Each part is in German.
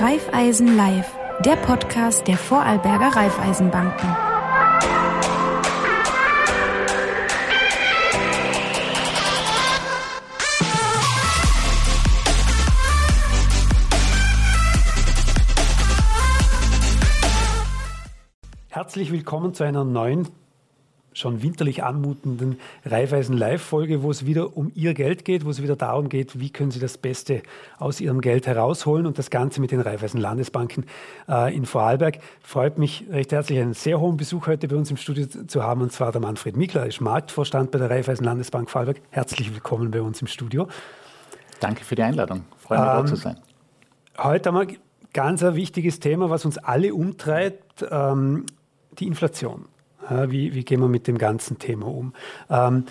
Raiffeisen Live, der Podcast der Vorarlberger Raiffeisenbanken. Herzlich willkommen zu einer neuen schon winterlich anmutenden Raiffeisen Live-Folge, wo es wieder um Ihr Geld geht, wo es wieder darum geht, wie können Sie das Beste aus Ihrem Geld herausholen und das Ganze mit den Raiffeisen Landesbanken äh, in Vorarlberg. Freut mich recht herzlich, einen sehr hohen Besuch heute bei uns im Studio zu haben, und zwar der Manfred Mikler, ist Marktvorstand bei der Raiffeisen Landesbank Vorarlberg. Herzlich willkommen bei uns im Studio. Danke für die Einladung. Freue mich, ähm, da zu sein. Heute haben wir ganz ein wichtiges Thema, was uns alle umtreibt, ähm, die Inflation. Wie, wie gehen wir mit dem ganzen Thema um? Ähm,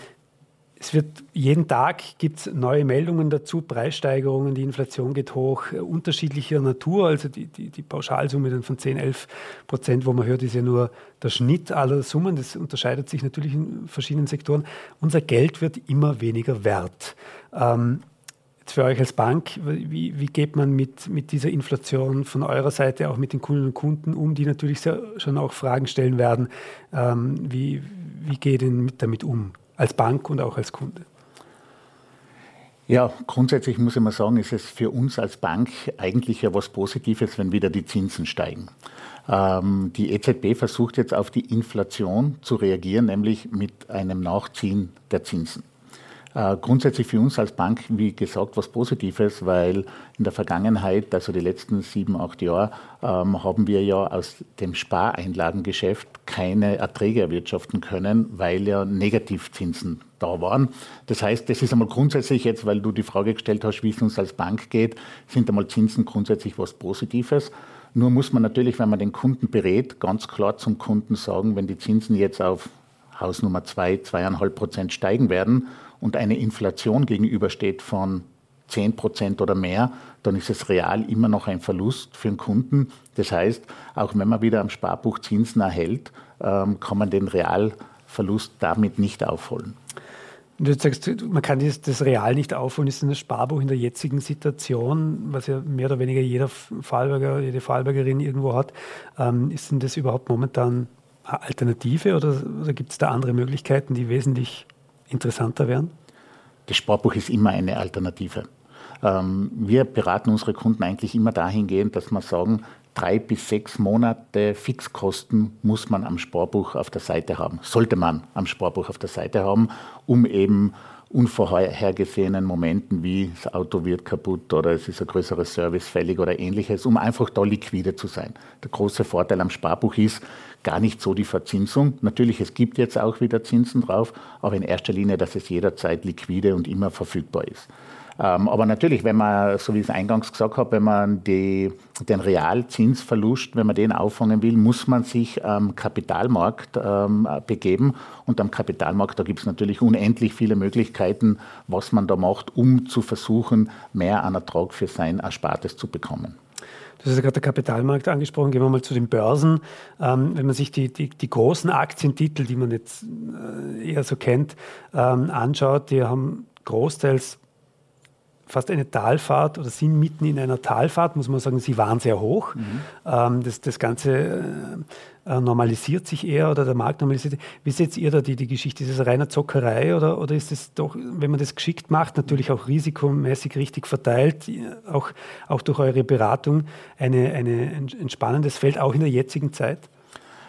es wird jeden Tag gibt es neue Meldungen dazu, Preissteigerungen, die Inflation geht hoch, äh, unterschiedlicher Natur. Also die, die, die Pauschalsumme dann von 10, 11 Prozent, wo man hört, ist ja nur der Schnitt aller Summen. Das unterscheidet sich natürlich in verschiedenen Sektoren. Unser Geld wird immer weniger wert. Ähm, Für euch als Bank, wie, wie geht man mit, mit dieser Inflation von eurer Seite auch mit den Kunden und Kunden um, die natürlich schon auch Fragen stellen werden, ähm, wie, wie geht ihr damit um, als Bank und auch als Kunde? Ja, grundsätzlich muss ich mal sagen, ist es für uns als Bank eigentlich ja was Positives, wenn wieder die Zinsen steigen. Ähm, die EZB versucht jetzt auf die Inflation zu reagieren, nämlich mit einem Nachziehen der Zinsen. Äh, grundsätzlich für uns als Bank, wie gesagt, was Positives, weil in der Vergangenheit, also die letzten sieben, acht Jahre, ähm, haben wir ja aus dem Spareinlagengeschäft keine Erträge erwirtschaften können, weil ja Negativzinsen da waren. Das heißt, das ist einmal grundsätzlich jetzt, weil du die Frage gestellt hast, wie es uns als Bank geht, sind einmal Zinsen grundsätzlich was Positives. Nur muss man natürlich, wenn man den Kunden berät, ganz klar zum Kunden sagen, wenn die Zinsen jetzt auf Haus Nummer zwei, zweieinhalb Prozent steigen werden und eine Inflation gegenübersteht von 10 Prozent oder mehr, dann ist es real immer noch ein Verlust für den Kunden. Das heißt, auch wenn man wieder am Sparbuch Zinsen erhält, ähm, kann man den Realverlust damit nicht aufholen. Du sagst, man kann das, das real nicht aufholen, ist ein Sparbuch in der jetzigen Situation, was ja mehr oder weniger jeder Fallberger, jede Fallbergerin irgendwo hat, ähm, ist denn das überhaupt momentan eine Alternative oder, oder gibt es da andere Möglichkeiten, die wesentlich interessanter werden? Das Sparbuch ist immer eine Alternative. Ähm, wir beraten unsere Kunden eigentlich immer dahingehend, dass wir sagen, drei bis sechs Monate Fixkosten muss man am Sparbuch auf der Seite haben, sollte man am Sparbuch auf der Seite haben, um eben unvorhergesehenen Momenten wie das Auto wird kaputt oder es ist ein größeres Service fällig oder ähnliches, um einfach da liquide zu sein. Der große Vorteil am Sparbuch ist gar nicht so die Verzinsung. Natürlich, es gibt jetzt auch wieder Zinsen drauf, aber in erster Linie, dass es jederzeit liquide und immer verfügbar ist. Ähm, aber natürlich, wenn man, so wie ich es eingangs gesagt habe, wenn man die, den Realzinsverlust, wenn man den auffangen will, muss man sich am Kapitalmarkt ähm, begeben. Und am Kapitalmarkt, da gibt es natürlich unendlich viele Möglichkeiten, was man da macht, um zu versuchen, mehr an Ertrag für sein Erspartes zu bekommen. Du hast ja gerade den Kapitalmarkt angesprochen. Gehen wir mal zu den Börsen. Ähm, wenn man sich die, die, die, großen Aktientitel, die man jetzt äh, eher so kennt, ähm, anschaut, die haben großteils fast eine Talfahrt oder sind mitten in einer Talfahrt, muss man sagen, sie waren sehr hoch. Mhm. Ähm, das, das Ganze äh, normalisiert sich eher oder der Markt normalisiert. Wie seht ihr da die, die Geschichte? Ist es reiner Zockerei oder, oder ist es doch, wenn man das geschickt macht, natürlich auch risikomäßig richtig verteilt, auch, auch durch eure Beratung, eine, eine, ein spannendes Feld, auch in der jetzigen Zeit?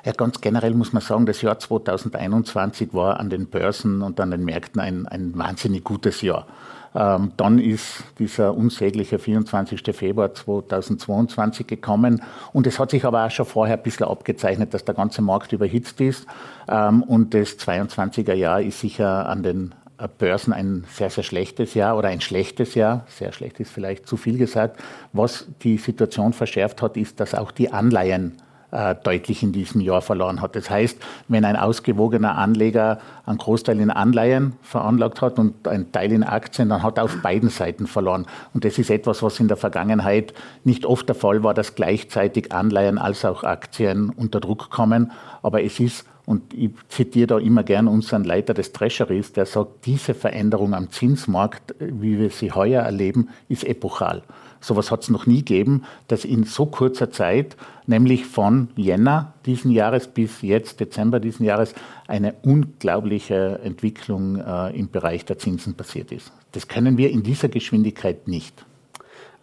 Ja, ganz generell muss man sagen, das Jahr 2021 war an den Börsen und an den Märkten ein, ein wahnsinnig gutes Jahr. Ähm, dann ist dieser unsägliche 24. Februar 2022 gekommen und es hat sich aber auch schon vorher ein bisschen abgezeichnet, dass der ganze Markt überhitzt ist ähm, und das 22er Jahr ist sicher an den Börsen ein sehr, sehr schlechtes Jahr oder ein schlechtes Jahr. Sehr schlecht ist vielleicht zu viel gesagt. Was die Situation verschärft hat, ist, dass auch die Anleihen äh, deutlich in diesem Jahr verloren hat. Das heißt, wenn ein ausgewogener Anleger einen Großteil in Anleihen veranlagt hat und einen Teil in Aktien, dann hat er auf beiden Seiten verloren. Und das ist etwas, was in der Vergangenheit nicht oft der Fall war, dass gleichzeitig Anleihen als auch Aktien unter Druck kommen. Aber es ist Und ich zitiere da immer gern unseren Leiter des Treasuries, der sagt, diese Veränderung am Zinsmarkt, wie wir sie heuer erleben, ist epochal. Sowas hat es noch nie gegeben, dass in so kurzer Zeit, nämlich von Jänner diesen Jahres bis jetzt Dezember diesen Jahres, eine unglaubliche Entwicklung äh, im Bereich der Zinsen passiert ist. Das können wir in dieser Geschwindigkeit nicht.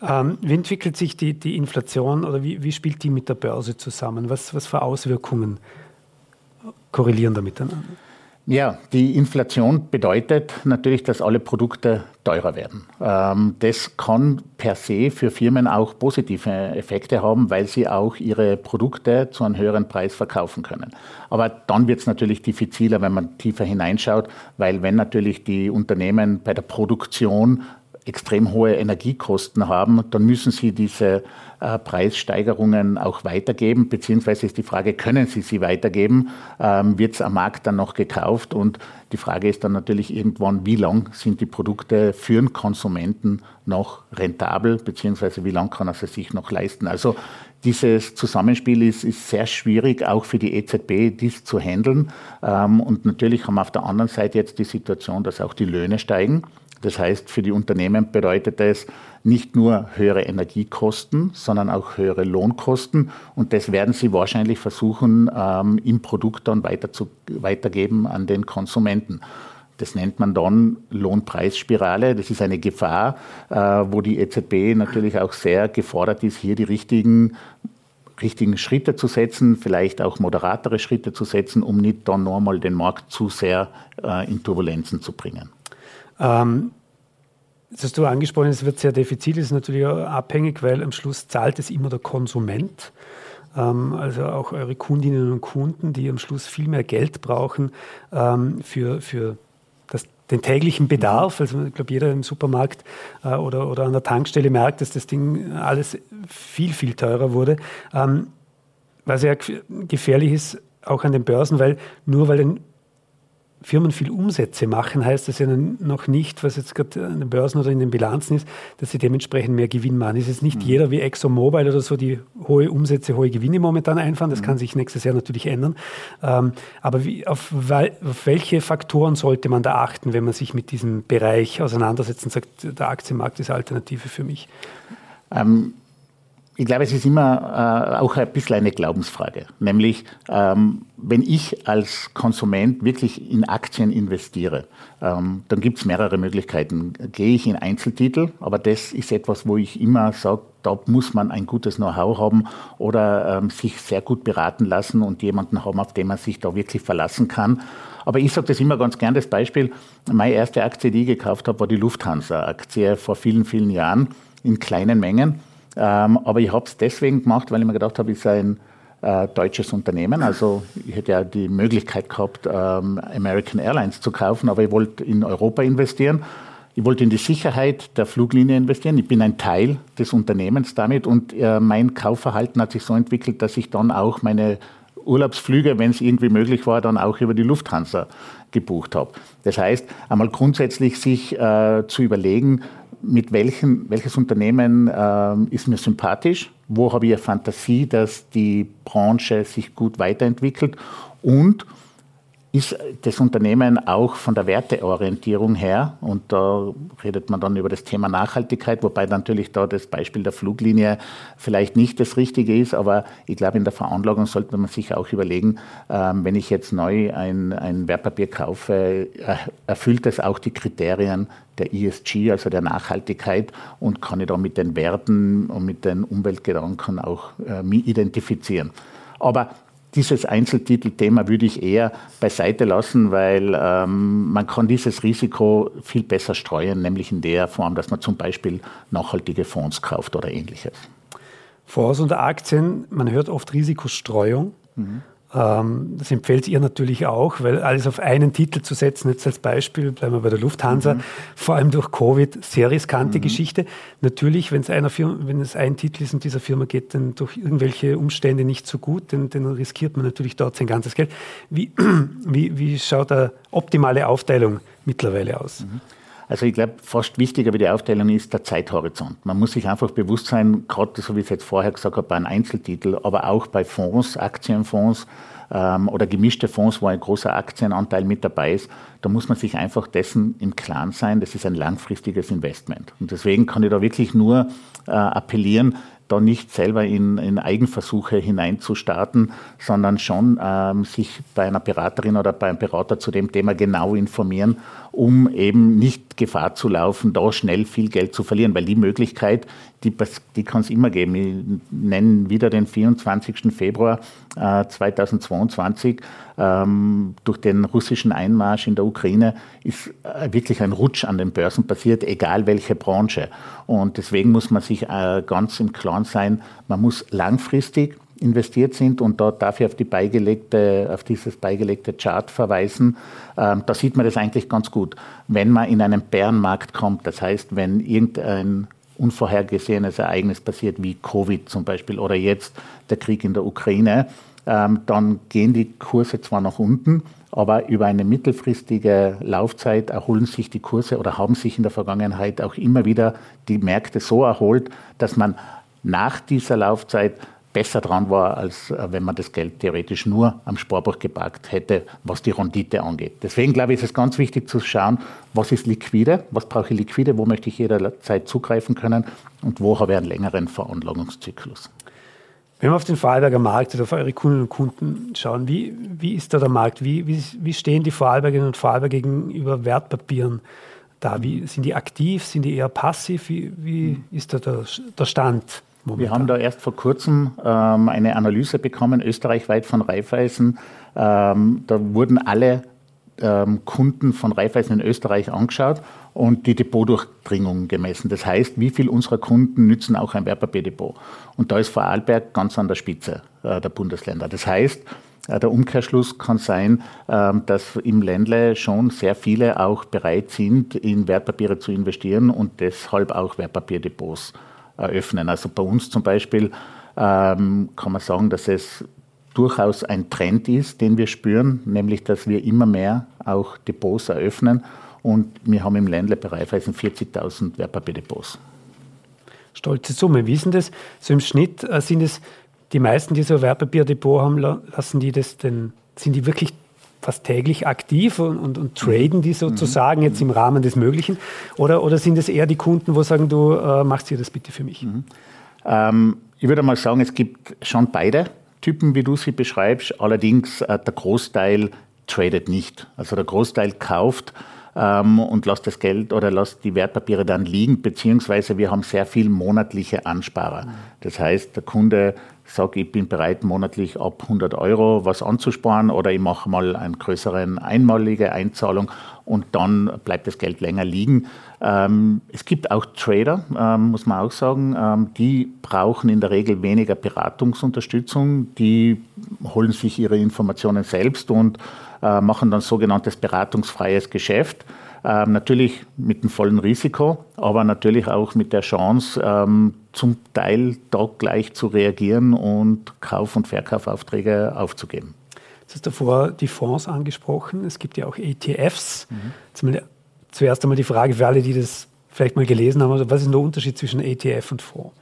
Ähm, wie entwickelt sich die, die Inflation oder wie, wie, spielt die mit der Börse zusammen? Was, was für Auswirkungen korrelieren da miteinander? Ja, die Inflation bedeutet natürlich, dass alle Produkte teurer werden. Ähm, das kann per se für Firmen auch positive Effekte haben, weil sie auch ihre Produkte zu einem höheren Preis verkaufen können. Aber dann wird es natürlich diffiziler, wenn man tiefer hineinschaut, weil wenn natürlich die Unternehmen bei der Produktion extrem hohe Energiekosten haben, dann müssen sie diese äh, Preissteigerungen auch weitergeben, beziehungsweise ist die Frage, können sie sie weitergeben? Ähm, Wird es am Markt dann noch gekauft? Und die Frage ist dann natürlich irgendwann, wie lang sind die Produkte für den Konsumenten noch rentabel, beziehungsweise wie lang kann er sie sich noch leisten? Also dieses Zusammenspiel ist, ist sehr schwierig, auch für die EZB, dies zu handeln. Ähm, und natürlich haben wir auf der anderen Seite jetzt die Situation, dass auch die Löhne steigen. Das heißt, für die Unternehmen bedeutet es nicht nur höhere Energiekosten, sondern auch höhere Lohnkosten. Und das werden sie wahrscheinlich versuchen, ähm, im Produkt dann weiter zu, weitergeben an den Konsumenten. Das nennt man dann Lohnpreisspirale. Das ist eine Gefahr, äh, wo die EZB natürlich auch sehr gefordert ist, hier die richtigen richtigen Schritte zu setzen, vielleicht auch moderatere Schritte zu setzen, um nicht dann nochmal den Markt zu sehr äh, in Turbulenzen zu bringen. Ähm, das hast du angesprochen, es wird sehr defizit, ist natürlich auch abhängig, weil am Schluss zahlt es immer der Konsument. Ähm, also auch eure Kundinnen und Kunden, die am Schluss viel mehr Geld brauchen ähm, für, für das, den täglichen Bedarf. Also ich glaube, jeder im Supermarkt äh, oder, oder an der Tankstelle merkt, dass das Ding alles viel, viel teurer wurde. Ähm, was ja gefährlich ist, auch an den Börsen, weil nur weil ein Firmen viel Umsätze machen, heißt das ja noch nicht, was jetzt gerade an den Börsen oder in den Bilanzen ist, dass sie dementsprechend mehr Gewinn machen. Es ist nicht mhm. jeder wie ExxonMobil oder so, die hohe Umsätze, hohe Gewinne momentan einfahren. Das mhm. kann sich nächstes Jahr natürlich ändern. Ähm, aber wie, auf, auf, welche Faktoren sollte man da achten, wenn man sich mit diesem Bereich auseinandersetzt und sagt, der Aktienmarkt ist Alternative für mich? Ähm ich glaube, es ist immer äh, auch ein bisschen eine Glaubensfrage. Nämlich, ähm, wenn ich als Konsument wirklich in Aktien investiere, ähm, dann gibt es mehrere Möglichkeiten. Gehe ich in Einzeltitel, aber das ist etwas, wo ich immer sage, da muss man ein gutes Know-how haben oder ähm, sich sehr gut beraten lassen und jemanden haben, auf den man sich da wirklich verlassen kann. Aber ich sage das immer ganz gern, das Beispiel, meine erste Aktie, die ich gekauft habe, war die Lufthansa-Aktie vor vielen, vielen Jahren in kleinen Mengen. Ähm, aber ich habe es deswegen gemacht, weil ich mir gedacht habe, ich sei ein äh, deutsches Unternehmen. Also ich hätte ja die Möglichkeit gehabt, ähm, American Airlines zu kaufen, aber ich wollte in Europa investieren. Ich wollte in die Sicherheit der Fluglinie investieren. Ich bin ein Teil des Unternehmens damit und äh, mein Kaufverhalten hat sich so entwickelt, dass ich dann auch meine Urlaubsflüge, wenn es irgendwie möglich war, dann auch über die Lufthansa gebucht habe. Das heißt, einmal grundsätzlich sich äh, zu überlegen, mit welchen, welches Unternehmen äh, ist mir sympathisch, wo habe ich eine Fantasie, dass die Branche sich gut weiterentwickelt? Und ist das Unternehmen auch von der Werteorientierung her, und da redet man dann über das Thema Nachhaltigkeit, wobei natürlich da das Beispiel der Fluglinie vielleicht nicht das Richtige ist, aber ich glaube, in der Veranlagung sollte man sich auch überlegen, ähm, wenn ich jetzt neu ein, ein Wertpapier kaufe, erfüllt das auch die Kriterien der ESG, also der Nachhaltigkeit, und kann ich da mit den Werten und mit den Umweltgedanken auch äh, identifizieren. Aber dieses Einzeltitelthema würde ich eher beiseite lassen, weil ähm, man kann dieses Risiko viel besser streuen, nämlich in der Form, dass man zum Beispiel nachhaltige Fonds kauft oder ähnliches. Fonds und Aktien, man hört oft Risikostreuung. Mhm. Ähm, das empfiehlt ihr natürlich auch, weil alles auf einen Titel zu setzen, jetzt als Beispiel, bleiben wir bei der Lufthansa, mhm. vor allem durch Covid, sehr riskante mhm. Geschichte. Natürlich, wenn es, einer Firma, wenn es ein Titel ist und dieser Firma geht dann durch irgendwelche Umstände nicht so gut, dann, dann riskiert man natürlich dort sein ganzes Geld. Wie, wie, wie schaut eine optimale Aufteilung mittlerweile aus? Mhm. Also ich glaube, fast wichtiger wie die Aufteilung ist der Zeithorizont. Man muss sich einfach bewusst sein, gerade so wie ich es jetzt vorher gesagt habe, bei einem Einzeltitel, aber auch bei Fonds, Aktienfonds, ähm, oder gemischte Fonds, wo ein großer Aktienanteil mit dabei ist, da muss man sich einfach dessen im Klaren sein, das ist ein langfristiges Investment. Und deswegen kann ich da wirklich nur äh, appellieren, da nicht selber in, in Eigenversuche hineinzustarten, sondern schon ähm, sich bei einer Beraterin oder bei einem Berater zu dem Thema genau informieren, um eben nicht Gefahr zu laufen, da schnell viel Geld zu verlieren, weil die Möglichkeit, die, die kann es immer geben. Ich nenne wieder den 24. Februar äh, 2022. Ähm, durch den russischen Einmarsch in der Ukraine ist äh, wirklich ein Rutsch an den Börsen passiert, egal welche Branche. Und deswegen muss man sich äh, ganz im Klaren sein, man muss langfristig investiert sind und dort darf ich auf, die beigelegte, auf dieses beigelegte Chart verweisen. Ähm, da sieht man das eigentlich ganz gut. Wenn man in einen Bärenmarkt kommt, das heißt, wenn irgendein unvorhergesehenes Ereignis passiert, wie Covid zum Beispiel oder jetzt der Krieg in der Ukraine, ähm, dann gehen die Kurse zwar nach unten, aber über eine mittelfristige Laufzeit erholen sich die Kurse oder haben sich in der Vergangenheit auch immer wieder die Märkte so erholt, dass man nach dieser Laufzeit besser dran war, als äh, wenn man das Geld theoretisch nur am Sparbuch geparkt hätte, was die Rendite angeht. Deswegen glaube ich, ist es ganz wichtig zu schauen, was ist liquide, was brauche ich liquide, wo möchte ich jederzeit zugreifen können und wo habe ich einen längeren Veranlagungszyklus. Wenn wir auf den Vorarlberger Markt oder auf eure Kunden und Kunden schauen, wie, wie ist da der Markt? Wie, wie, wie stehen die Vorarlbergerinnen und Vorarlberger gegenüber Wertpapieren da? Wie, sind die aktiv? Sind die eher passiv? Wie, wie ist da der, der Stand? Momentan. Wir haben da erst vor kurzem ähm, eine Analyse bekommen, österreichweit von Raiffeisen. Ähm, da wurden alle ähm, Kunden von Raiffeisen in Österreich angeschaut und die Depotdurchdringung gemessen. Das heißt, wie viele unserer Kunden nützen auch ein Wertpapierdepot? Und da ist Vorarlberg ganz an der Spitze äh, der Bundesländer. Das heißt, äh, der Umkehrschluss kann sein, ähm, dass im Ländle schon sehr viele auch bereit sind, in Wertpapiere zu investieren und deshalb auch Wertpapierdepots eröffnen. Also bei uns zum Beispiel ähm, kann man sagen, dass es durchaus ein Trend ist, den wir spüren, nämlich dass wir immer mehr auch Depots eröffnen und wir haben im Ländle bei Raiffeisen 40.000 Wertpapierdepots. Stolze Summe. Wie ist denn das? So im Schnitt äh, sind es die meisten, die so ein Wertpapierdepot haben, lassen die das denn, sind die wirklich fast täglich aktiv und, und, und traden die sozusagen mhm. jetzt im Rahmen des Möglichen? Oder, oder sind es eher die Kunden, wo sagen, du äh, machst hier das bitte für mich? Mhm. Ähm, ich würde mal sagen, es gibt schon beide Typen, wie du sie beschreibst. Allerdings äh, der Großteil tradet nicht. Also der Großteil kauft ähm, und lässt das Geld oder lässt die Wertpapiere dann liegen, beziehungsweise wir haben sehr viel monatliche Ansparer. Mhm. Das heißt, der Kunde sage, ich bin bereit, monatlich ab 100 Euro was anzusparen oder ich mache mal eine größere einmalige Einzahlung und dann bleibt das Geld länger liegen. Ähm, es gibt auch Trader, ähm, muss man auch sagen, ähm, die brauchen in der Regel weniger Beratungsunterstützung, die holen sich ihre Informationen selbst und äh, machen dann sogenanntes beratungsfreies Geschäft. Ähm, natürlich mit dem vollen Risiko, aber natürlich auch mit der Chance, ähm, zum Teil da gleich zu reagieren und Kauf- und Verkaufaufträge aufzugeben. Du hast davor die Fonds angesprochen. Es gibt ja auch ETFs. Mhm. Zuerst einmal die Frage für alle, die das vielleicht mal gelesen haben. Also was ist der Unterschied zwischen ETF und Fonds?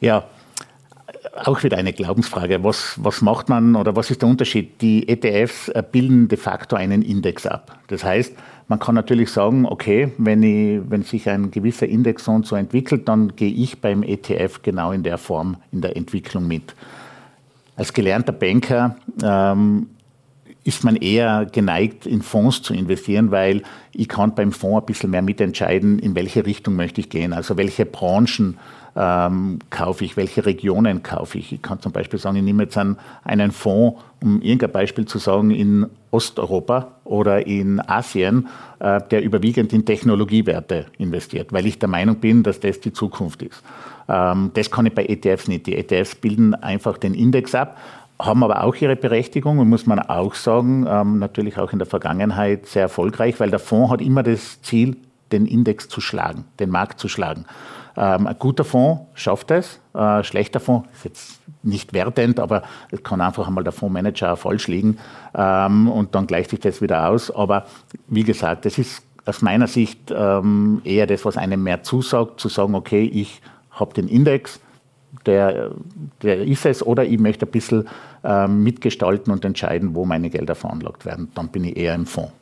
Ja, auch wieder eine Glaubensfrage. Was, was macht man oder was ist der Unterschied? Die ETFs äh, bilden de facto einen Index ab. Das heißt, man kann natürlich sagen, okay, wenn, ich, wenn sich ein gewisser Index so und so entwickelt, dann gehe ich beim ETF genau in der Form in der Entwicklung mit. Als gelernter Banker ähm, ist man eher geneigt, in Fonds zu investieren, weil ich kann beim Fonds ein bisschen mehr mitentscheiden, in welche Richtung möchte ich gehen, also welche Branchen ähm, kaufe ich, welche Regionen kaufe ich. Ich kann zum Beispiel sagen, ich nehme jetzt einen, einen Fonds, um irgendein Beispiel zu sagen, in Osteuropa oder in Asien, äh, der überwiegend in Technologiewerte investiert, weil ich der Meinung bin, dass das die Zukunft ist. Ähm, das kann ich bei ETFs nicht. Die ETFs bilden einfach den Index ab, haben aber auch ihre Berechtigung und muss man auch sagen, ähm, natürlich auch in der Vergangenheit sehr erfolgreich, weil der Fonds hat immer das Ziel, den Index zu schlagen, den Markt zu schlagen. Ähm, ein guter Fonds schafft es, ein schlechter Fonds ist jetzt nicht wertend, aber es kann einfach einmal der Fondsmanager falsch liegen ähm, und dann gleicht sich das wieder aus. Aber wie gesagt, das ist aus meiner Sicht ähm, eher das, was einem mehr zusagt, zu sagen, okay, ich habe den Index, der, der ist es, oder ich möchte ein bisschen äh, mitgestalten und entscheiden, wo meine Gelder veranlagt werden. Dann bin ich eher im Fonds.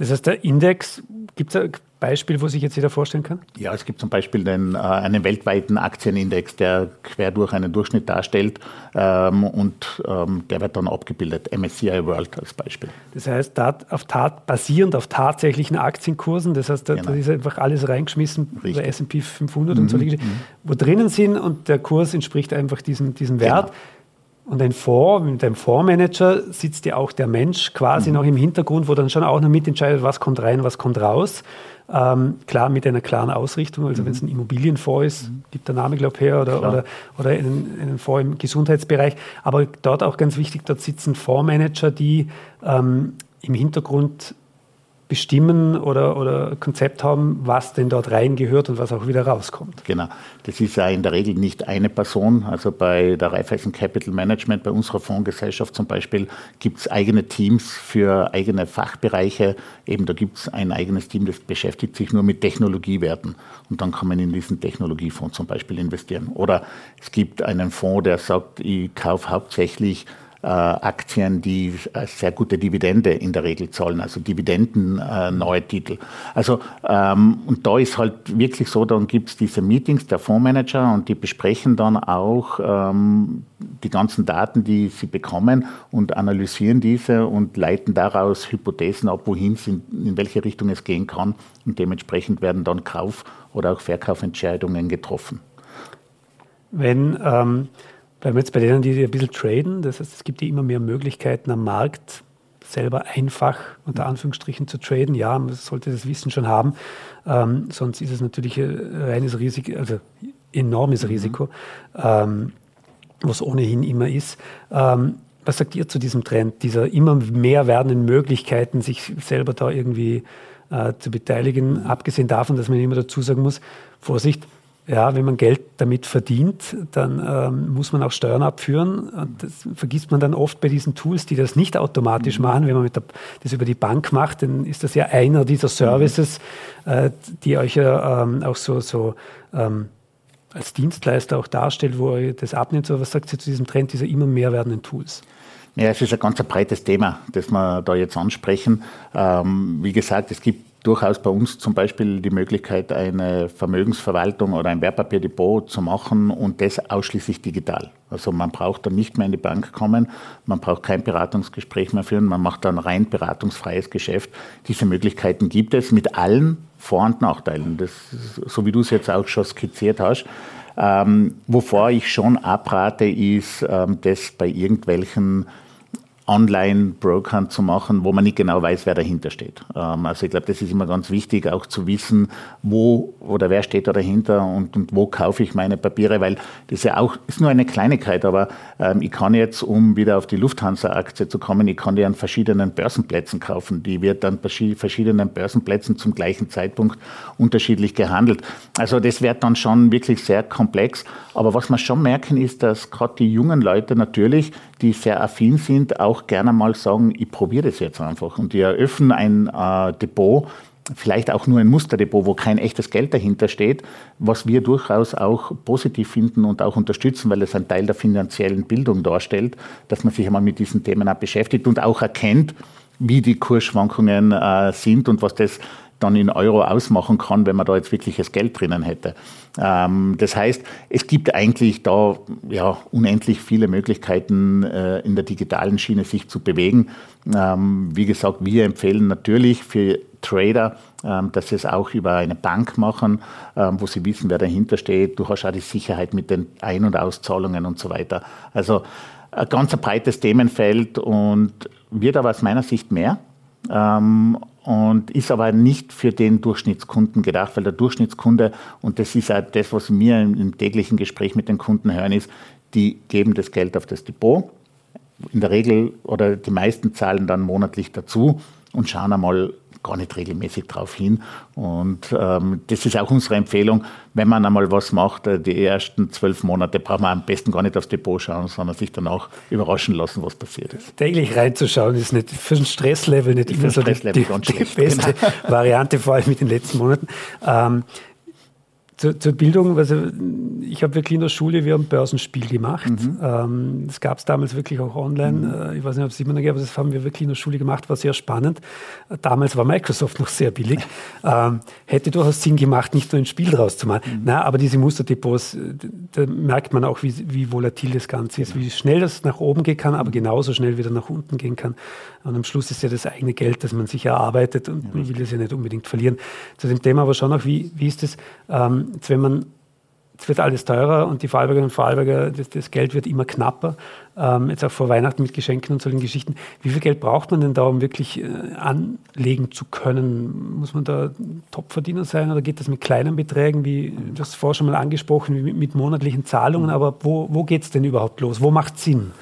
Das heißt, der Index, gibt es Beispiel, wo sich jetzt jeder vorstellen kann? Ja, es gibt zum Beispiel den, äh, einen weltweiten Aktienindex, der quer durch einen Durchschnitt darstellt ähm, und ähm, der wird dann abgebildet, MSCI World als Beispiel. Das heißt, dat, auf tat, basierend auf tatsächlichen Aktienkursen, das heißt, da, genau. da ist einfach alles reingeschmissen, Richtig. bei S&P 500 mhm. und so, mhm. wo drinnen sind und der Kurs entspricht einfach diesem, diesem Wert. Genau. Und ein Fonds, mit einem Fondsmanager sitzt ja auch der Mensch quasi mhm. noch im Hintergrund, wo dann schon auch noch mitentscheidet, was kommt rein, was kommt raus. Ähm, klar, mit einer klaren Ausrichtung. Also, mhm. wenn es ein Immobilienfonds ist, mhm. gibt der Name, glaube ich, her, oder, oder, oder einen, einen Fonds im Gesundheitsbereich. Aber dort auch ganz wichtig, dort sitzen Fondsmanager, die ähm, im Hintergrund bestimmen oder, oder Konzept haben, was denn dort reingehört und was auch wieder rauskommt. Genau. Das ist ja in der Regel nicht eine Person. Also bei der Raiffeisen Capital Management, bei unserer Fondsgesellschaft zum Beispiel, gibt es eigene Teams für eigene Fachbereiche. Eben da gibt es ein eigenes Team, das beschäftigt sich nur mit Technologiewerten. Und dann kann man in diesen Technologiefonds zum Beispiel investieren. Oder es gibt einen Fonds, der sagt, ich kaufe hauptsächlich Aktien, die sehr gute Dividende in der Regel zahlen, also Dividenden äh, Titel. Also ähm, und da ist halt wirklich so, dann gibt es diese Meetings der Fondsmanager und die besprechen dann auch ähm, die ganzen Daten, die sie bekommen und analysieren diese und leiten daraus Hypothesen ab, wohin es in, in welche Richtung es gehen kann und dementsprechend werden dann Kauf- oder auch Verkaufentscheidungen getroffen. Wenn ähm Bleiben wir jetzt bei denen, die ein bisschen traden. Das heißt, es gibt ja immer mehr Möglichkeiten am Markt, selber einfach unter Anführungsstrichen zu traden. Ja, man sollte das Wissen schon haben. Ähm, sonst ist es natürlich ein reines Risiko, also enormes mhm. Risiko, ähm, was ohnehin immer ist. Ähm, was sagt ihr zu diesem Trend, dieser immer mehr werdenden Möglichkeiten, sich selber da irgendwie äh, zu beteiligen? Abgesehen davon, dass man immer dazu sagen muss, Vorsicht, ja, wenn man Geld damit verdient, dann ähm, muss man auch Steuern abführen. Und das vergisst man dann oft bei diesen Tools, die das nicht automatisch mhm. machen. Wenn man der, das über die Bank macht, dann ist das ja einer dieser Services, mhm. äh, die euch ja ähm, auch so, so ähm, als Dienstleister auch darstellt, wo ihr das abnimmt. So, was sagt ihr zu diesem Trend dieser immer mehr werdenden Tools? Ja, es ist ein ganz breites Thema, das wir da jetzt ansprechen. Ähm, wie gesagt, es gibt durchaus bei uns zum Beispiel die Möglichkeit, eine Vermögensverwaltung oder ein Wertpapierdepot zu machen und das ausschließlich digital. Also man braucht dann nicht mehr in die Bank kommen, man braucht kein Beratungsgespräch mehr führen, man macht dann rein beratungsfreies Geschäft. Diese Möglichkeiten gibt es mit allen Vor- und Nachteilen, das, so wie du es jetzt auch schon skizziert hast. Ähm, wovor ich schon abrate, ist, ähm, das bei irgendwelchen Online-Brokern zu machen, wo man nicht genau weiß, wer dahinter steht. Ähm, also ich glaube, das ist immer ganz wichtig, auch zu wissen, wo oder wer steht da dahinter und, und wo kaufe ich meine Papiere, weil das ja auch, ist nur eine Kleinigkeit, aber ähm, ich kann jetzt, um wieder auf die Lufthansa-Aktie zu kommen, ich kann die an verschiedenen Börsenplätzen kaufen. Die wird an verschiedenen Börsenplätzen zum gleichen Zeitpunkt unterschiedlich gehandelt. Also das wird dann schon wirklich sehr komplex. Aber was wir schon merken, ist, dass gerade die jungen Leute natürlich, die sehr affin sind, auch gerne mal sagen, ich probiere das jetzt einfach. Und die eröffnen ein äh, Depot, vielleicht auch nur ein Musterdepot, wo kein echtes Geld dahinter steht, was wir durchaus auch positiv finden und auch unterstützen, weil es ein Teil der finanziellen Bildung darstellt, dass man sich einmal mit diesen Themen auch beschäftigt und auch erkennt, wie die Kursschwankungen äh, sind und was das dann in Euro ausmachen kann, wenn man da jetzt wirkliches Geld drinnen hätte. Ähm, das heißt, es gibt eigentlich da ja, unendlich viele Möglichkeiten äh, in der digitalen Schiene sich zu bewegen. Ähm, wie gesagt, wir empfehlen natürlich für Trader, ähm, dass sie es auch über eine Bank machen, ähm, wo sie wissen, wer dahinter steht. Du hast auch die Sicherheit mit den Ein- und Auszahlungen und so weiter. Also ein ganz breites Themenfeld und wird aber aus meiner Sicht mehr. Ähm, und ist aber nicht für den Durchschnittskunden gedacht, weil der Durchschnittskunde, und das ist auch das, was mir im, täglichen Gespräch mit den Kunden hören, ist, die geben das Geld auf das Depot. In der Regel oder die meisten zahlen dann monatlich dazu und schauen einmal, gar nicht regelmäßig darauf hin. Und ähm, das ist auch unsere Empfehlung, wenn man einmal was macht, äh, die ersten zwölf Monate braucht man am besten gar nicht aufs Depot schauen, sondern sich dann auch überraschen lassen, was passiert ist. Täglich reinzuschauen ist nicht für ein Stresslevel nicht immer so die, die, die beste genau. Variante, vor allem mit den letzten Monaten. Ähm, Zur, zur, Bildung, also ich habe wirklich in der Schule, wir haben Börsenspiel gemacht. Mhm. Ähm, das gab es damals wirklich auch online. Mhm. Äh, ich weiß nicht, ob es immer noch gibt, aber das haben wir wirklich in der Schule gemacht, war sehr spannend. Damals war Microsoft noch sehr billig. ähm, hätte durchaus Sinn gemacht, nicht nur ein Spiel draus zu machen. Mhm. Na, aber diese Musterdepots, äh, da merkt man auch, wie, wie volatil das Ganze ist, wie schnell das nach oben gehen kann, aber mhm. genauso schnell wieder nach unten gehen kann. Und am Schluss ist ja das eigene Geld, das man sich erarbeitet und ja. man will das ja nicht unbedingt verlieren. Zu dem Thema aber schon auch, wie, wie ist es, ähm, jetzt wenn man es wird alles teurer und die Vorarlbergerinnen und Vorarlberger, das, das, Geld wird immer knapper. Ähm, jetzt auch vor Weihnachten mit Geschenken und solchen Geschichten. Wie viel Geld braucht man denn da, um wirklich äh, anlegen zu können? Muss man da Topverdiener sein oder geht das mit kleinen Beträgen, wie du hast vorher schon mal angesprochen, mit, mit monatlichen Zahlungen? Aber wo, wo geht es denn überhaupt los? Wo macht Sinn?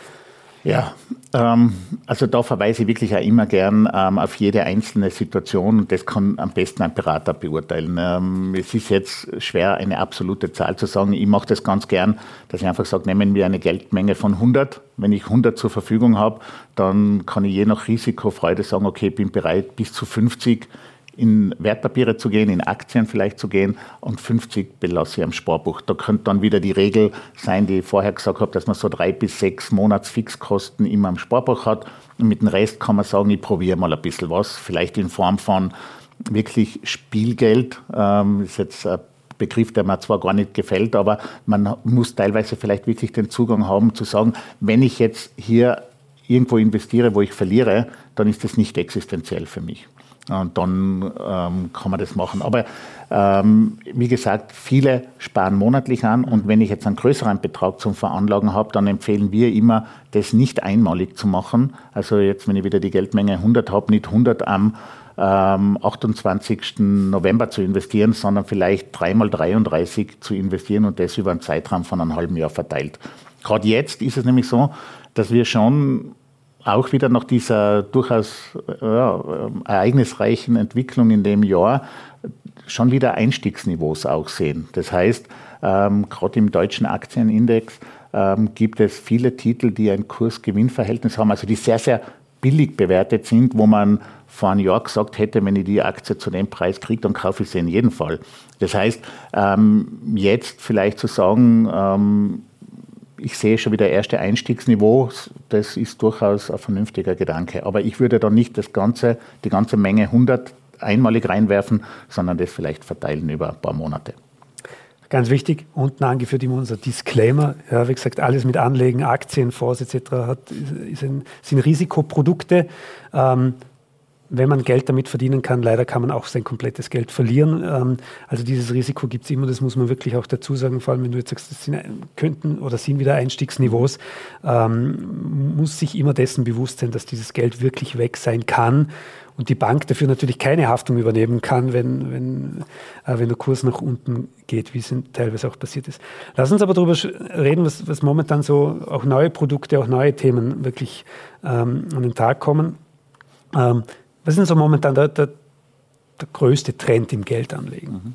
Ja, ähm, also da verweise ich wirklich auch immer gern ähm, auf jede einzelne Situation und das kann am besten ein Berater beurteilen. Ähm, es ist jetzt schwer, eine absolute Zahl zu sagen. Ich mache das ganz gern, dass ich einfach sage, nehmen wir eine Geldmenge von 100. Wenn ich 100 zur Verfügung habe, dann kann ich je nach Risikofreude sagen, okay, bin bereit, bis zu 50 in Wertpapiere zu gehen, in Aktien vielleicht zu gehen und 50 belasse ich am Sparbuch. Da könnte dann wieder die Regel sein, die ich vorher gesagt habe, dass man so drei bis sechs Monats Fixkosten immer am Sparbuch hat. Und mit dem Rest kann man sagen, ich probiere mal ein bisschen was, vielleicht in Form von wirklich Spielgeld. Ähm, ist jetzt ein Begriff, der mir zwar gar nicht gefällt, aber man muss teilweise vielleicht wirklich den Zugang haben zu sagen, wenn ich jetzt hier irgendwo investiere, wo ich verliere, dann ist das nicht existenziell für mich. Und dann ähm, kann man das machen. Aber ähm, wie gesagt, viele sparen monatlich an und wenn ich jetzt einen größeren Betrag zum Veranlagen habe, dann empfehlen wir immer, das nicht einmalig zu machen. Also jetzt, wenn ich wieder die Geldmenge 100 habe, nicht 100 am ähm, 28. November zu investieren, sondern vielleicht dreimal 33 zu investieren und das über einen Zeitraum von einem halben Jahr verteilt. Gerade jetzt ist es nämlich so, dass wir schon auch wieder nach dieser durchaus ja, ereignisreichen Entwicklung in dem Jahr schon wieder Einstiegsniveaus auch sehen. Das heißt, ähm, gerade im deutschen Aktienindex ähm, gibt es viele Titel, die ein Kurs-Gewinn-Verhältnis haben, also die sehr, sehr billig bewertet sind, wo man vor einem Jahr gesagt hätte, wenn ich die Aktie zu dem Preis kriege, dann kaufe ich sie in jedem Fall. Das heißt, ähm, jetzt vielleicht zu sagen, ähm, ich sehe schon wieder erste Einstiegsniveau. Das ist durchaus ein vernünftiger Gedanke. Aber ich würde da nicht das ganze, die ganze Menge 100 einmalig reinwerfen, sondern das vielleicht verteilen über ein paar Monate. Ganz wichtig, unten angeführt immer unser Disclaimer. Ja, wie gesagt, alles mit Anlegen, Aktien, Fonds etc. Hat, ein, sind Risikoprodukte. Ähm, wenn man Geld damit verdienen kann, leider kann man auch sein komplettes Geld verlieren. Ähm, also dieses Risiko gibt es immer, das muss man wirklich auch dazu sagen, vor allem wenn du jetzt sagst, das sind, könnten oder sind wieder Einstiegsniveaus, ähm, muss sich immer dessen bewusst sein, dass dieses Geld wirklich weg sein kann und die Bank dafür natürlich keine Haftung übernehmen kann, wenn, wenn, äh, wenn der Kurs nach unten geht, wie es teilweise auch passiert ist. Lass uns aber darüber reden, was, was momentan so auch neue Produkte, auch neue Themen wirklich ähm, an den Tag kommen. Ähm, was ist denn so momentan der, der, der größte Trend im Geldanlegen? Mhm.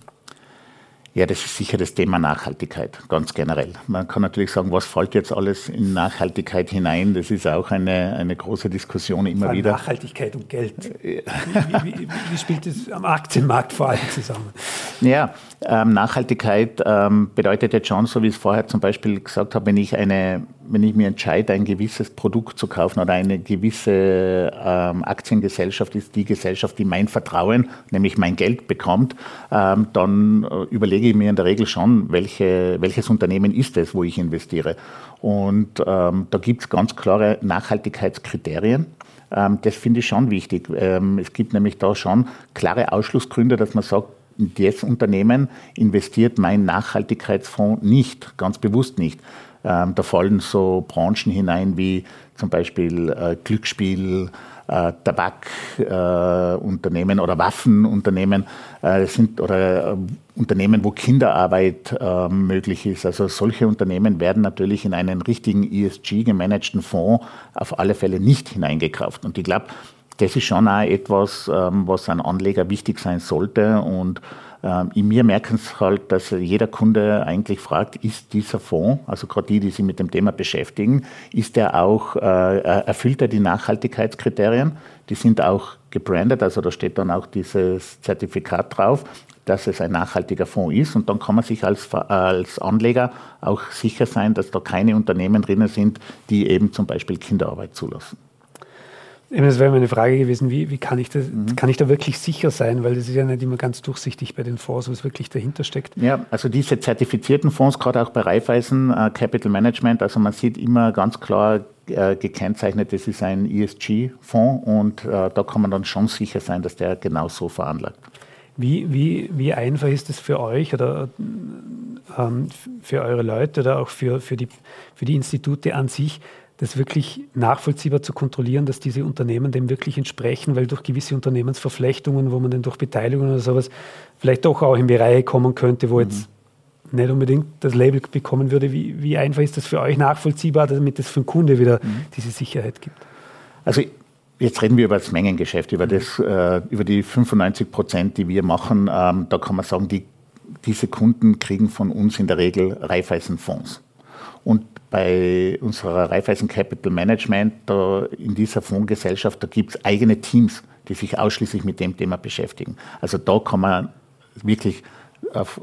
Ja, das ist sicher das Thema Nachhaltigkeit, ganz generell. Man kann natürlich sagen, was fällt jetzt alles in Nachhaltigkeit hinein? Das ist auch eine, eine große Diskussion immer wieder. Nachhaltigkeit und Geld. Wie, wie, wie, wie, spielt das am Aktienmarkt vor allem zusammen? Ja, ähm, Nachhaltigkeit ähm, bedeutet jetzt schon, so wie ich es vorher zum Beispiel gesagt habe, wenn ich, eine, wenn ich mir entscheide, ein gewisses Produkt zu kaufen oder eine gewisse ähm, Aktiengesellschaft ist die Gesellschaft, die mein Vertrauen, nämlich mein Geld bekommt, ähm, dann äh, überlege ich mir in der Regel schon, welche, welches Unternehmen ist es, wo ich investiere. Und ähm, da gibt es ganz klare Nachhaltigkeitskriterien. Ähm, das finde ich schon wichtig. es gibt nämlich da schon klare Ausschlussgründe, dass man sagt, in das Unternehmen investiert mein Nachhaltigkeitsfonds nicht, ganz bewusst nicht. Ähm, da fallen so Branchen hinein wie zum Beispiel äh, Glücksspiel, äh, Tabakunternehmen äh, oder Waffenunternehmen äh, sind oder äh, Unternehmen, wo Kinderarbeit äh, möglich ist. Also solche Unternehmen werden natürlich in einen richtigen ESG gemanagten Fonds auf alle Fälle nicht hineingekauft. Und ich glaube, das ist schon auch etwas, ähm, was ein Anleger wichtig sein sollte. Und in mir merken es halt, dass jeder Kunde eigentlich fragt, ist dieser Fonds, also gerade die, die sich mit dem Thema beschäftigen, ist er auch, äh, erfüllt er die Nachhaltigkeitskriterien? Die sind auch gebrandet, also da steht dann auch dieses Zertifikat drauf, dass es ein nachhaltiger Fonds ist und dann kann man sich als, als Anleger auch sicher sein, dass da keine Unternehmen drin sind, die eben zum Beispiel Kinderarbeit zulassen. Das wäre meine Frage gewesen, wie, wie kann, ich das, mhm. kann ich da wirklich sicher sein? Weil das ist ja nicht immer ganz durchsichtig bei den Fonds, was wirklich dahinter steckt. Ja, also diese zertifizierten Fonds, gerade auch bei Raiffeisen äh, Capital Management, also man sieht immer ganz klar äh, gekennzeichnet, das ist ein ESG-Fonds und äh, da kann man dann schon sicher sein, dass der genau so veranlagt. Wie, wie, wie einfach ist es für euch oder ähm, für eure Leute oder auch für, für, die, für die Institute an sich, das wirklich nachvollziehbar zu kontrollieren, dass diese Unternehmen dem wirklich entsprechen, weil durch gewisse Unternehmensverflechtungen, wo man dann durch Beteiligung oder sowas vielleicht doch auch in Bereiche kommen könnte, wo mhm. jetzt nicht unbedingt das Label bekommen würde. Wie, wie einfach ist das für euch nachvollziehbar, damit es für den Kunde wieder mhm. diese Sicherheit gibt? Also Jetzt reden wir über das Mengengeschäft, über, das, äh, über die 95 Prozent, die wir machen. Ähm, da kann man sagen, die, diese Kunden kriegen von uns in der Regel Raiffeisenfonds. Und bei unserer Raiffeisen Capital Management, da in dieser Fondsgesellschaft, da gibt es eigene Teams, die sich ausschließlich mit dem Thema beschäftigen. Also da kann man wirklich auf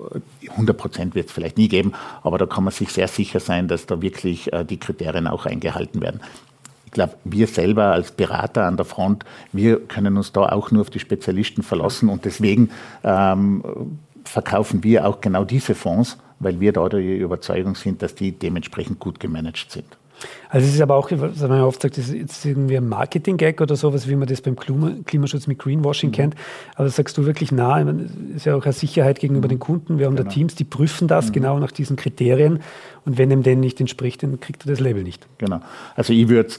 100 Prozent wird es vielleicht nie geben, aber da kann man sich sehr sicher sein, dass da wirklich äh, die Kriterien auch eingehalten werden. Ich glaube, wir selber als Berater an der Front, wir können uns da auch nur auf die Spezialisten verlassen und deswegen ähm, verkaufen wir auch genau diese Fonds weil wir da der Überzeugung sind, dass die dementsprechend gut gemanagt sind. Also es ist aber auch, was man ja oft sagt, das ist jetzt irgendwie ein Marketing-Gag oder sowas, wie man das beim Klimaschutz mit Greenwashing mhm. kennt. Aber das sagst du wirklich nah, es ist ja auch eine Sicherheit gegenüber mhm. den Kunden. Wir haben genau. da Teams, die prüfen das mhm. genau nach diesen Kriterien. Und wenn dem denen nicht entspricht, dann kriegt er das Label nicht. Genau. Also ich würde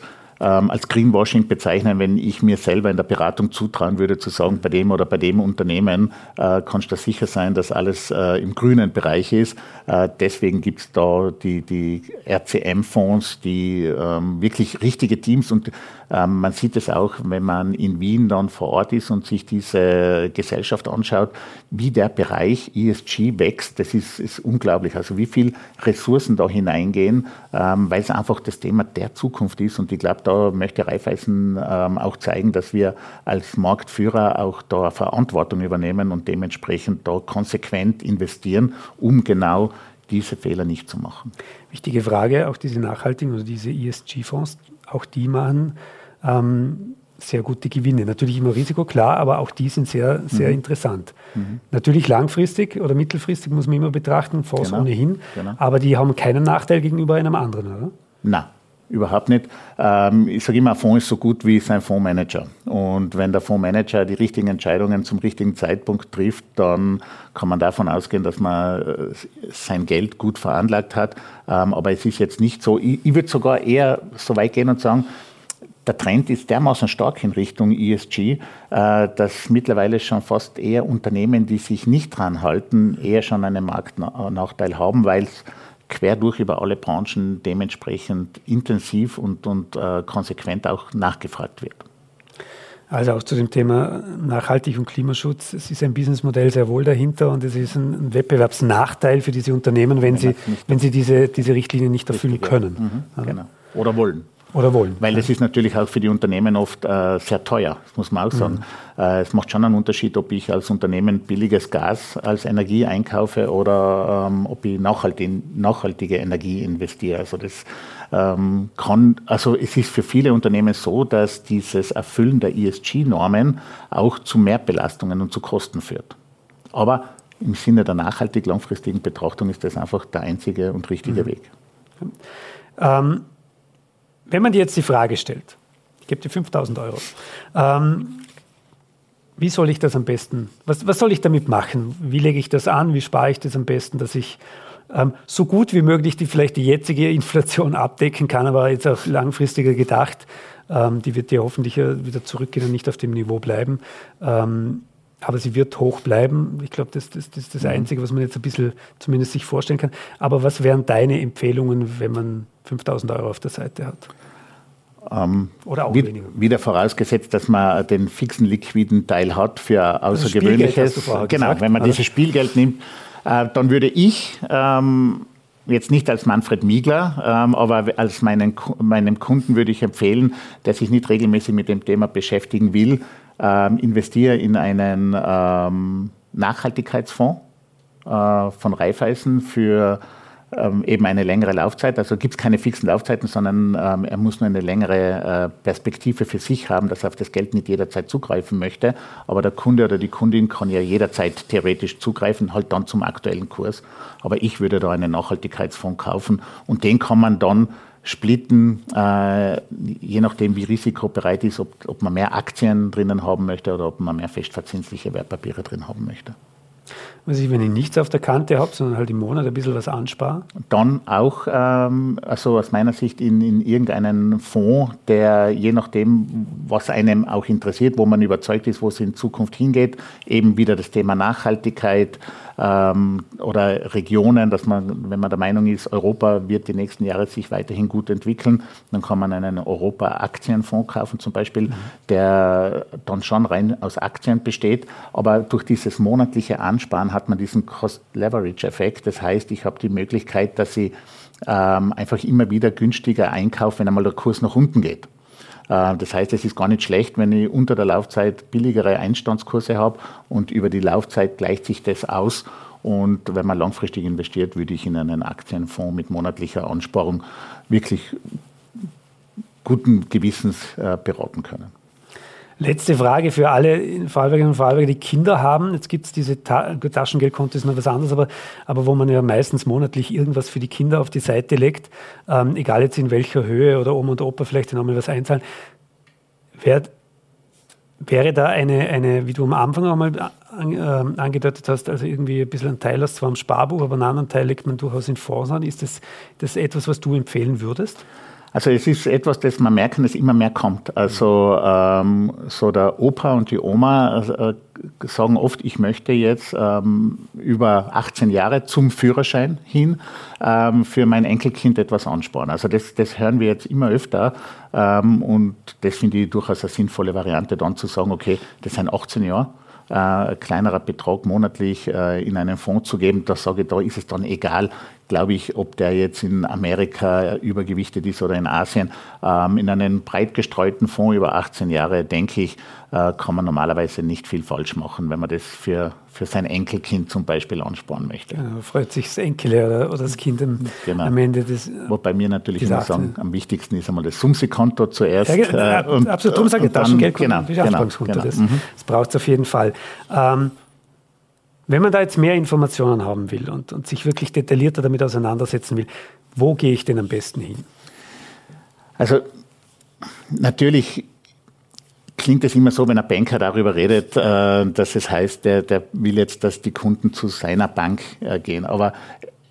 ähm, als Greenwashing bezeichnen, wenn ich mir selber in der Beratung zutrauen würde, zu sagen, bei dem oder bei dem Unternehmen äh, kannst du sicher sein, dass alles äh, im grünen Bereich ist. Äh, deswegen gibt es da die, die RCM-Fonds, die ähm, wirklich richtige Teams und ähm, man sieht es auch, wenn man in Wien dann vor Ort ist und sich diese Gesellschaft anschaut, wie der Bereich ESG wächst. Das ist, ist unglaublich. Also wie viel Ressourcen da hineingehen, ähm, weil es einfach das Thema der Zukunft ist. Und ich glaube, da möchte Raiffeisen ähm, auch zeigen, dass wir als Marktführer auch da Verantwortung übernehmen und dementsprechend da konsequent investieren, um genau diese Fehler nicht zu machen. Wichtige Frage, auch diese nachhaltigen oder diese ESG-Fonds, auch die machen ähm, sehr gute Gewinne. Natürlich immer Risiko, klar, aber auch die sind sehr, sehr mhm. interessant. Mhm. Natürlich langfristig oder mittelfristig muss man immer betrachten, Fonds genau. ohnehin, genau. aber die haben keinen Nachteil gegenüber einem anderen, oder? Nein, Überhaupt nicht. Ähm, ich sage immer, ein Fonds ist so gut wie sein Fondsmanager. Und wenn der Fondsmanager die richtigen Entscheidungen zum richtigen Zeitpunkt trifft, dann kann man davon ausgehen, dass man äh, sein Geld gut veranlagt hat. Ähm, aber es ist jetzt nicht so, ich, ich würde sogar eher so weit gehen und sagen, der Trend ist dermaßen stark in Richtung ESG, äh, dass mittlerweile schon fast eher Unternehmen, die sich nicht dran halten, eher schon einen Marktnachteil haben, weil es quer durch über alle Branchen dementsprechend intensiv und, und äh, konsequent auch nachgefragt wird. Also auch zu dem Thema Nachhaltig und Klimaschutz. Es ist ein Businessmodell sehr wohl dahinter und es ist ein Wettbewerbsnachteil für diese Unternehmen, wenn, wenn sie, wenn sie diese, diese Richtlinien nicht erfüllen können. Mhm, genau. Oder wollen. Oder wollen. Weil das ist natürlich auch für die Unternehmen oft äh, sehr teuer, das muss man auch sagen. Mhm. Äh, es macht schon einen Unterschied, ob ich als Unternehmen billiges Gas als Energie einkaufe oder ähm, ob ich nachhaltig, nachhaltige Energie investiere. Also das ähm, kann, also es ist für viele Unternehmen so, dass dieses Erfüllen der ESG-Normen auch zu Mehrbelastungen und zu Kosten führt. Aber im Sinne der nachhaltig langfristigen Betrachtung ist das einfach der einzige und richtige mhm. Weg. Ähm, wenn man dir jetzt die Frage stellt, ich gebe dir 5000 Euro, ähm, wie soll ich das am besten, was, was soll ich damit machen? Wie lege ich das an? Wie spare ich das am besten, dass ich ähm, so gut wie möglich die vielleicht die jetzige Inflation abdecken kann, aber jetzt auch langfristiger gedacht, ähm, die wird ja hoffentlich wieder zurückgehen und nicht auf dem Niveau bleiben. Ähm, aber sie wird hoch bleiben. Ich glaube, das, das, das ist das mhm. Einzige, was man jetzt ein bisschen zumindest sich vorstellen kann. Aber was wären deine Empfehlungen, wenn man 5000 Euro auf der Seite hat? Ähm, Oder auch weniger. Wieder vorausgesetzt, dass man den fixen liquiden Teil hat für also außergewöhnliches. genau, gesagt, wenn man oder? dieses Spielgeld nimmt, äh, dann würde ich ähm, jetzt nicht als Manfred Miegler, ähm, aber als meinen, meinem Kunden würde ich empfehlen, der sich nicht regelmäßig mit dem Thema beschäftigen will, ähm, investiere in einen ähm, Nachhaltigkeitsfonds äh, von Raiffeisen für ähm, eben eine längere Laufzeit. Also gibt es keine fixen Laufzeiten, sondern ähm, er muss nur eine längere äh, Perspektive für sich haben, dass er auf das Geld nicht jederzeit zugreifen möchte. Aber der Kunde oder die Kundin kann ja jederzeit theoretisch zugreifen, halt dann zum aktuellen Kurs. Aber ich würde da einen Nachhaltigkeitsfonds kaufen und den kann man dann splitten, äh, je nachdem, wie risikobereit ist, ob, ob man mehr Aktien drinnen haben möchte oder ob man mehr festverzinsliche Wertpapiere drin haben möchte. Also wenn ich nichts auf der Kante habe, sondern halt im Monat ein bisschen was anspare? Dann auch, ähm, also aus meiner Sicht, in, in irgendeinen Fonds, der je nachdem, was einem auch interessiert, wo man überzeugt ist, wo es in Zukunft hingeht, eben wieder das Thema Nachhaltigkeit, ähm, oder Regionen, dass man, wenn man der Meinung ist, Europa wird die nächsten Jahre sich weiterhin gut entwickeln, dann kann man einen Europa-Aktienfonds kaufen zum Beispiel, mhm. der dann schon rein aus Aktien besteht, aber durch dieses monatliche Ansparen hat man diesen Cost-Leverage-Effekt. Das heißt, ich habe die Möglichkeit, dass ich ähm, einfach immer wieder günstiger einkaufe, wenn einmal der Kurs nach unten geht. Äh, das heißt, es ist gar nicht schlecht, wenn ich unter der Laufzeit billigere Einstandskurse habe und über die Laufzeit gleicht sich das aus. Und wenn man langfristig investiert, würde ich in einen Aktienfonds mit monatlicher Ansparung wirklich guten Gewissens äh, beraten können. Letzte Frage für alle Vorarlbergerinnen und Vorarlberger, die Kinder haben. Jetzt gibt es diese Ta Taschengeldkonto, ist noch was anderes, aber, aber wo man ja meistens monatlich irgendwas für die Kinder auf die Seite legt, ähm, egal jetzt in welcher Höhe oder Oma und Opa vielleicht nochmal was einzahlen. Wär, wäre da eine, eine, wie du am Anfang auch mal an, äh, angedeutet hast, also irgendwie ein bisschen ein Teil aus zwar am Sparbuch, aber einen anderen Teil legt man durchaus in Fonds an. Ist das, das etwas, was du empfehlen würdest? Also es ist etwas, das man merken, dass immer mehr kommt. Also ähm, so der Opa und die Oma äh, sagen oft, ich möchte jetzt ähm, über 18 Jahre zum Führerschein hin ähm, für mein Enkelkind etwas ansparen. Also das, das hören wir jetzt immer öfter ähm, und das finde ich durchaus eine sinnvolle Variante, dann zu sagen, okay, das sind 18 Jahre äh, kleinerer Betrag monatlich äh, in einen Fonds zu geben, da sage ich, da ist es dann egal, glaube ich, ob der jetzt in Amerika übergewichtet ist oder in Asien. Ähm, in einem breit gestreuten Fonds über 18 Jahre, denke ich, äh, kann man normalerweise nicht viel falsch machen, wenn man das für, für sein Enkelkind zum Beispiel ansparen möchte. Ja, freut sich das Enkel oder, oder das Kind am, genau. am Ende des. Wobei mir natürlich immer sagen, am wichtigsten ist einmal das Sumsi-Konto zuerst. Ja, äh, und, absolut, darum sage ich Taschengeldkonto genau, Beschäftigungskonto. Genau, genau. Das, mhm. das braucht es auf jeden Fall. Ähm, wenn man da jetzt mehr Informationen haben will und, und sich wirklich detaillierter damit auseinandersetzen will, wo gehe ich denn am besten hin? Also natürlich klingt es immer so, wenn ein Banker darüber redet, äh, dass es heißt, der, der will jetzt, dass die Kunden zu seiner Bank äh, gehen. Aber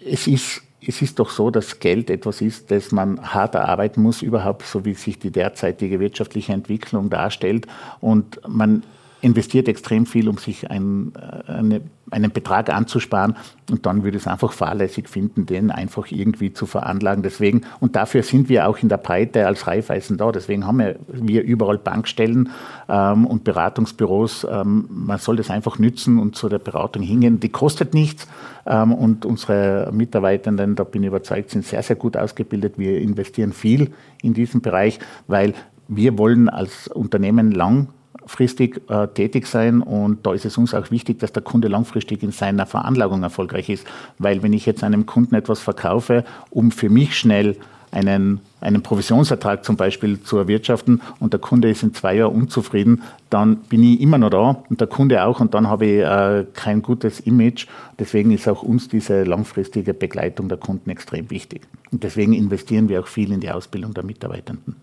es ist, es ist doch so, dass Geld etwas ist, das man hart erarbeiten muss, überhaupt so wie sich die derzeitige wirtschaftliche Entwicklung darstellt. Und man investiert extrem viel, um sich ein, äh, eine, einen Betrag anzusparen und dann würde es einfach fahrlässig finden, den einfach irgendwie zu veranlagen. Deswegen, und dafür sind wir auch in der Breite als Reifeisen da. Deswegen haben wir, überall Bankstellen ähm, und Beratungsbüros. Ähm, man soll das einfach nützen und zu der Beratung hingehen. Die kostet nichts ähm, und unsere Mitarbeitenden, da bin ich überzeugt, sind sehr, sehr gut ausgebildet. Wir investieren viel in diesen Bereich, weil wir wollen als Unternehmen lang langfristig äh, tätig sein und da ist es uns auch wichtig, dass der Kunde langfristig in seiner Veranlagung erfolgreich ist, weil wenn ich jetzt einem Kunden etwas verkaufe, um für mich schnell einen, einen Provisionsertrag zum Beispiel zu erwirtschaften und der Kunde ist in zwei Jahren unzufrieden, dann bin ich immer noch da und der Kunde auch und dann habe ich äh, kein gutes Image. Deswegen ist auch uns diese langfristige Begleitung der Kunden extrem wichtig. Und deswegen investieren wir auch viel in die Ausbildung der Mitarbeitenden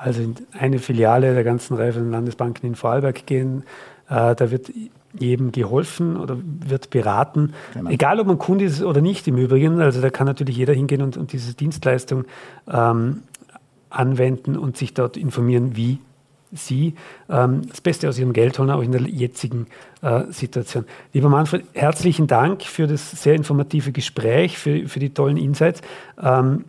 also in eine Filiale der ganzen Reihe von Landesbanken in Vorarlberg gehen. Äh, da wird jedem geholfen oder wird beraten, genau. egal ob man Kunde ist oder nicht im Übrigen. Also da kann natürlich jeder hingehen und, und diese Dienstleistung ähm, anwenden und sich dort informieren, wie Sie ähm, das Beste aus Ihrem Geld holen, auch in der jetzigen äh, Situation. Lieber Manfred, herzlichen Dank für das sehr informative Gespräch, für, für die tollen Insights. Ähm,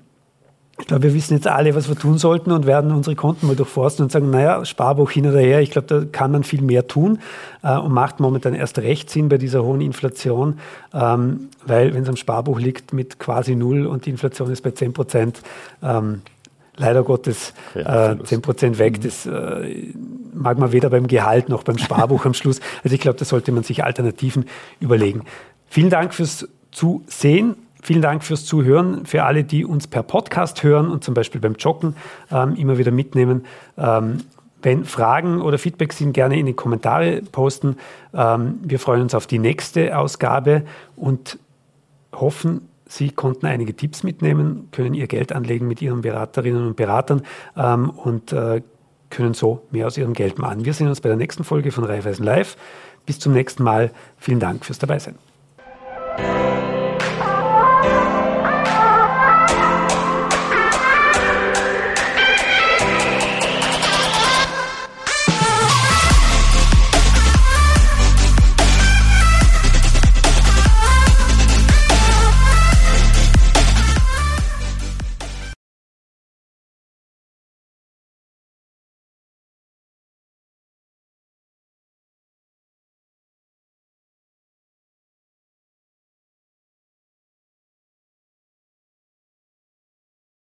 ich glaube, wir wissen jetzt alle, was wir tun sollten und werden unsere Konten mal durchforsten und sagen, naja, Sparbuch hin oder her, ich glaube, da kann man viel mehr tun äh, und macht momentan erst recht Sinn bei dieser hohen Inflation, ähm, weil wenn es am Sparbuch liegt mit quasi null und die Inflation ist bei 10 Prozent, ähm, leider Gottes äh, 10% weg. Mhm. Das äh, mag man weder beim Gehalt noch beim Sparbuch am Schluss. Also ich glaube, da sollte man sich Alternativen überlegen. Vielen Dank fürs Zusehen. Vielen Dank fürs Zuhören. Für alle, die uns per Podcast hören und zum Beispiel beim Joggen ähm, immer wieder mitnehmen. Ähm, wenn Fragen oder Feedback sind, gerne in die Kommentare posten. Ähm, wir freuen uns auf die nächste Ausgabe und hoffen, Sie konnten einige Tipps mitnehmen, können Ihr Geld anlegen mit Ihren Beraterinnen und Beratern ähm, und äh, können so mehr aus Ihrem Geld machen. Wir sehen uns bei der nächsten Folge von Raiffeisen Live. Bis zum nächsten Mal. Vielen Dank fürs Dabeisein.